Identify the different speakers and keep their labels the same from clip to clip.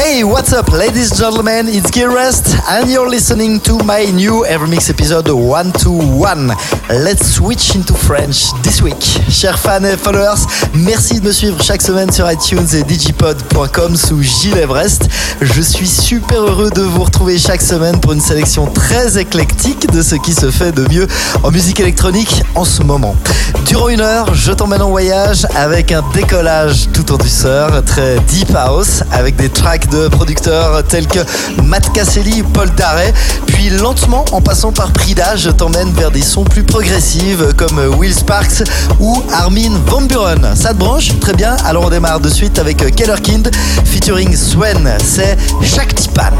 Speaker 1: Hey, what's up, ladies and gentlemen? It's Gear Rest, and you're listening to my new Evermix episode 121. Let's switch into French this week. Chers fans et followers, merci de me suivre chaque semaine sur iTunes et digipod.com sous Gilles Everest. Je suis super heureux de vous retrouver chaque semaine pour une sélection très éclectique de ce qui se fait de mieux en musique électronique en ce moment. Durant une heure, je t'emmène en voyage avec un décollage tout en douceur, très deep house, avec des tracks de producteurs tels que Matt Casselli, Paul Darey. Puis lentement, en passant par Prida, je t'emmène vers des sons plus progressifs comme Will Sparks ou Armin Van Buren. Ça te branche? Très bien, alors on démarre de suite avec Keller Kind featuring Swen. C'est Shaktipan.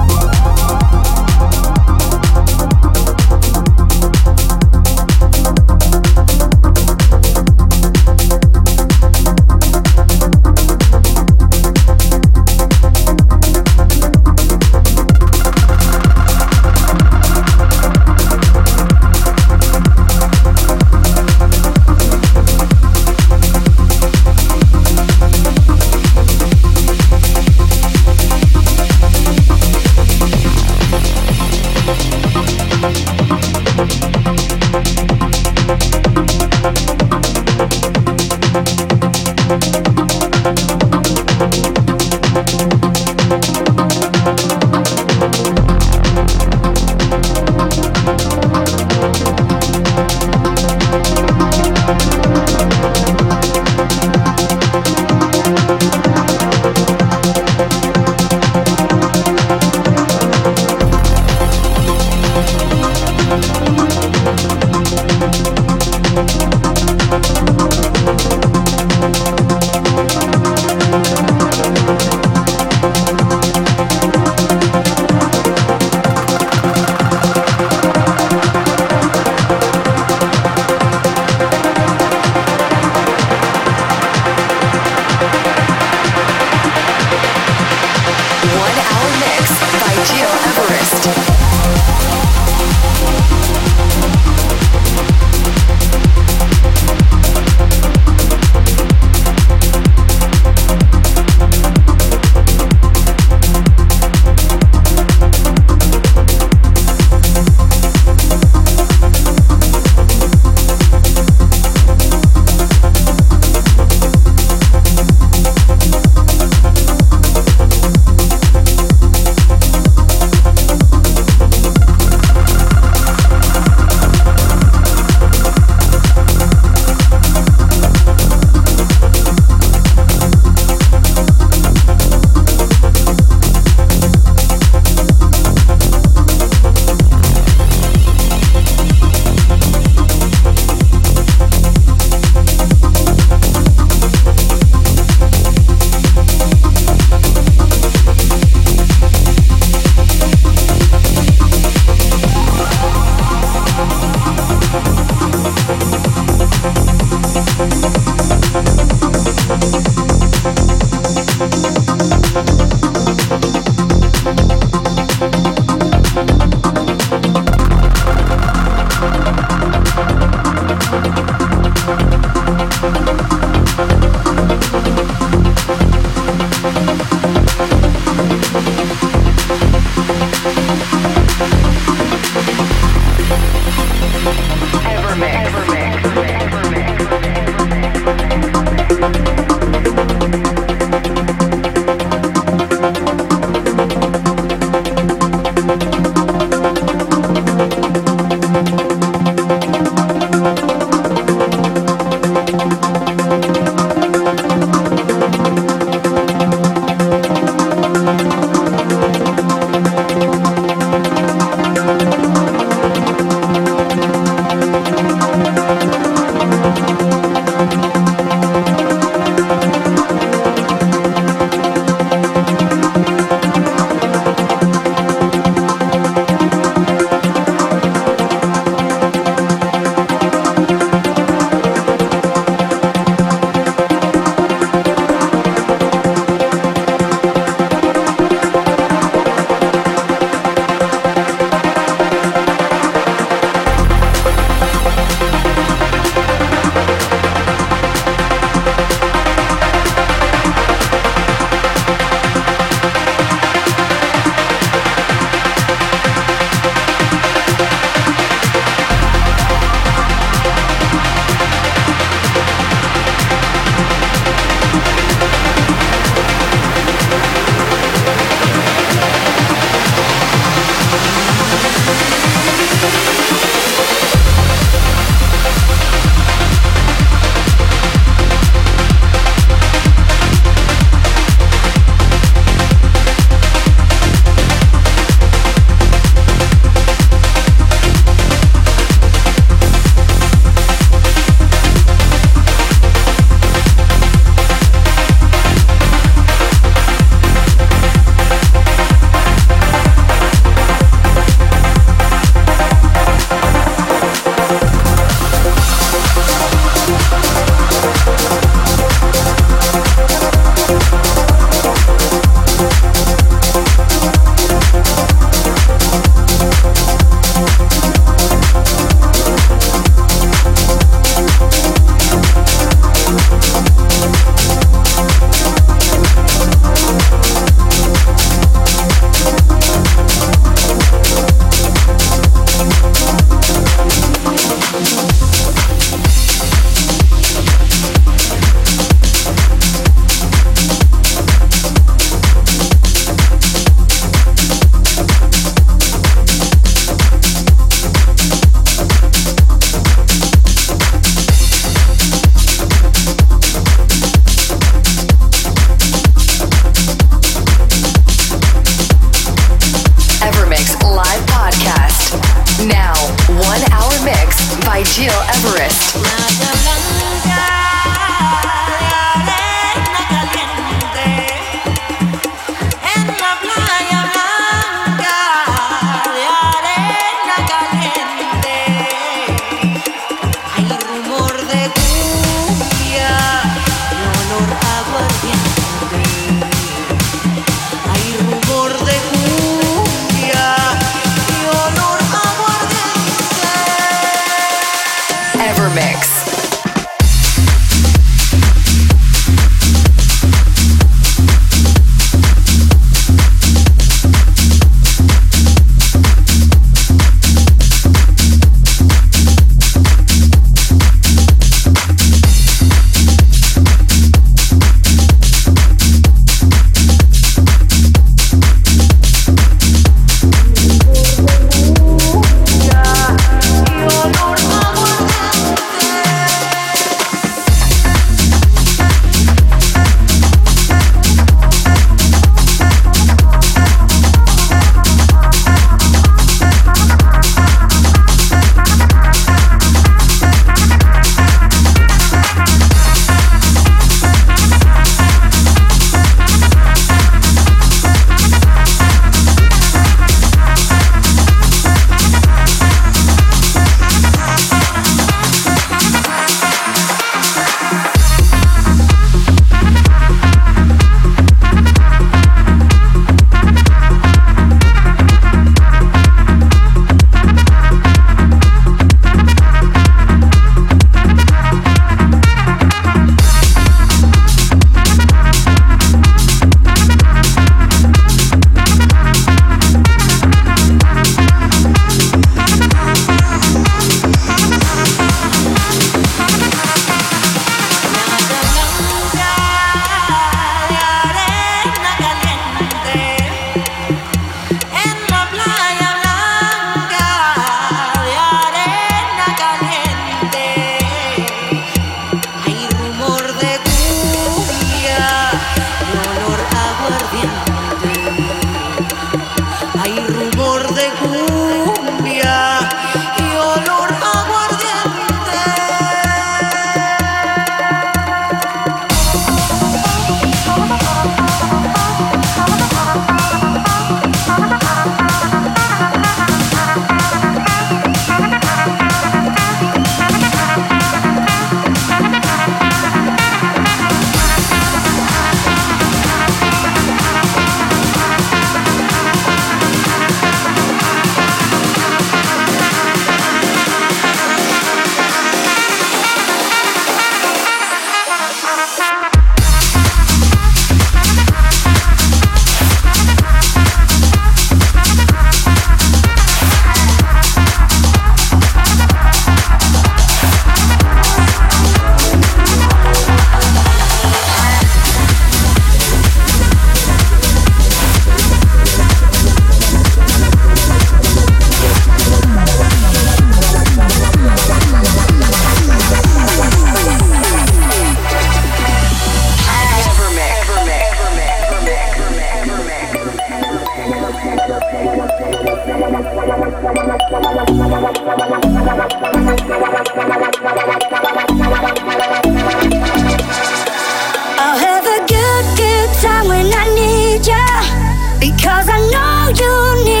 Speaker 2: Cause I know you need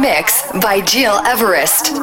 Speaker 2: mix by Jill Everest.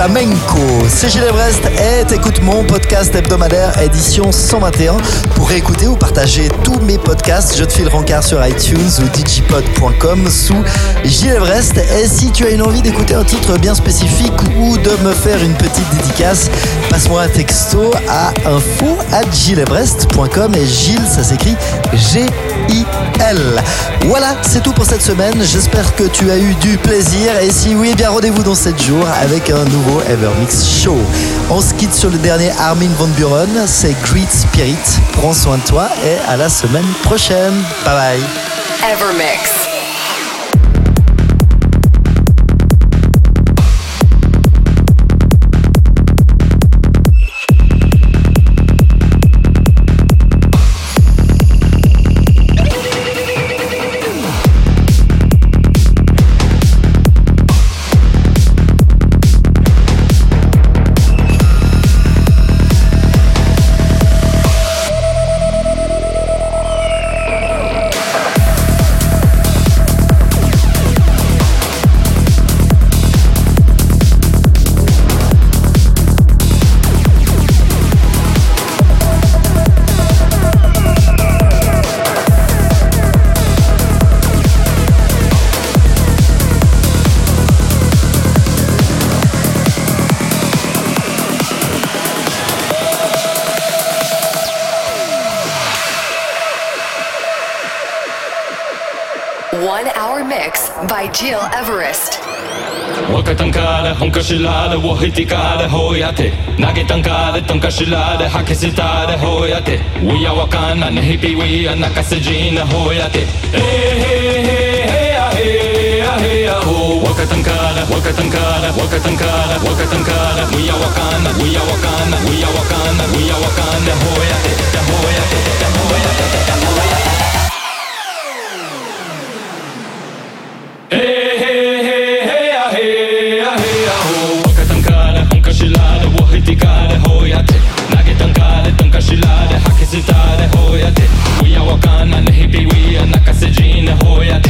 Speaker 1: Flamenco. C'est Gilles Everest et t'écoutes mon podcast hebdomadaire édition 121. Pour réécouter ou partager tous mes podcasts, je te file rencard sur iTunes ou digipod.com sous Gilles Everest. Et si tu as une envie d'écouter un titre bien spécifique ou de me faire une petite dédicace, passe-moi un texto à info at gileverest.com et Gilles, ça s'écrit G-I-L. Voilà, c'est tout pour cette semaine. J'espère que tu as eu du plaisir. Et si oui, eh bien rendez-vous dans 7 jours avec un nouveau Evermix Show. On se quitte sur le dernier Armin Van Buren. C'est Great Spirit. Prends soin de toi et à la semaine prochaine. Bye bye.
Speaker 2: Evermix. one hour mix by Jill Everest.
Speaker 3: Wakatanka hunkashilada wahitikada hoyate. Hakisitada hoyate. We are wakana we are nakasajina hoyate. We are wakana we are wakana we are wakana we are wakana Sitare hoia te. Uia wakana nehipi uia Naka sejine
Speaker 2: hoia te.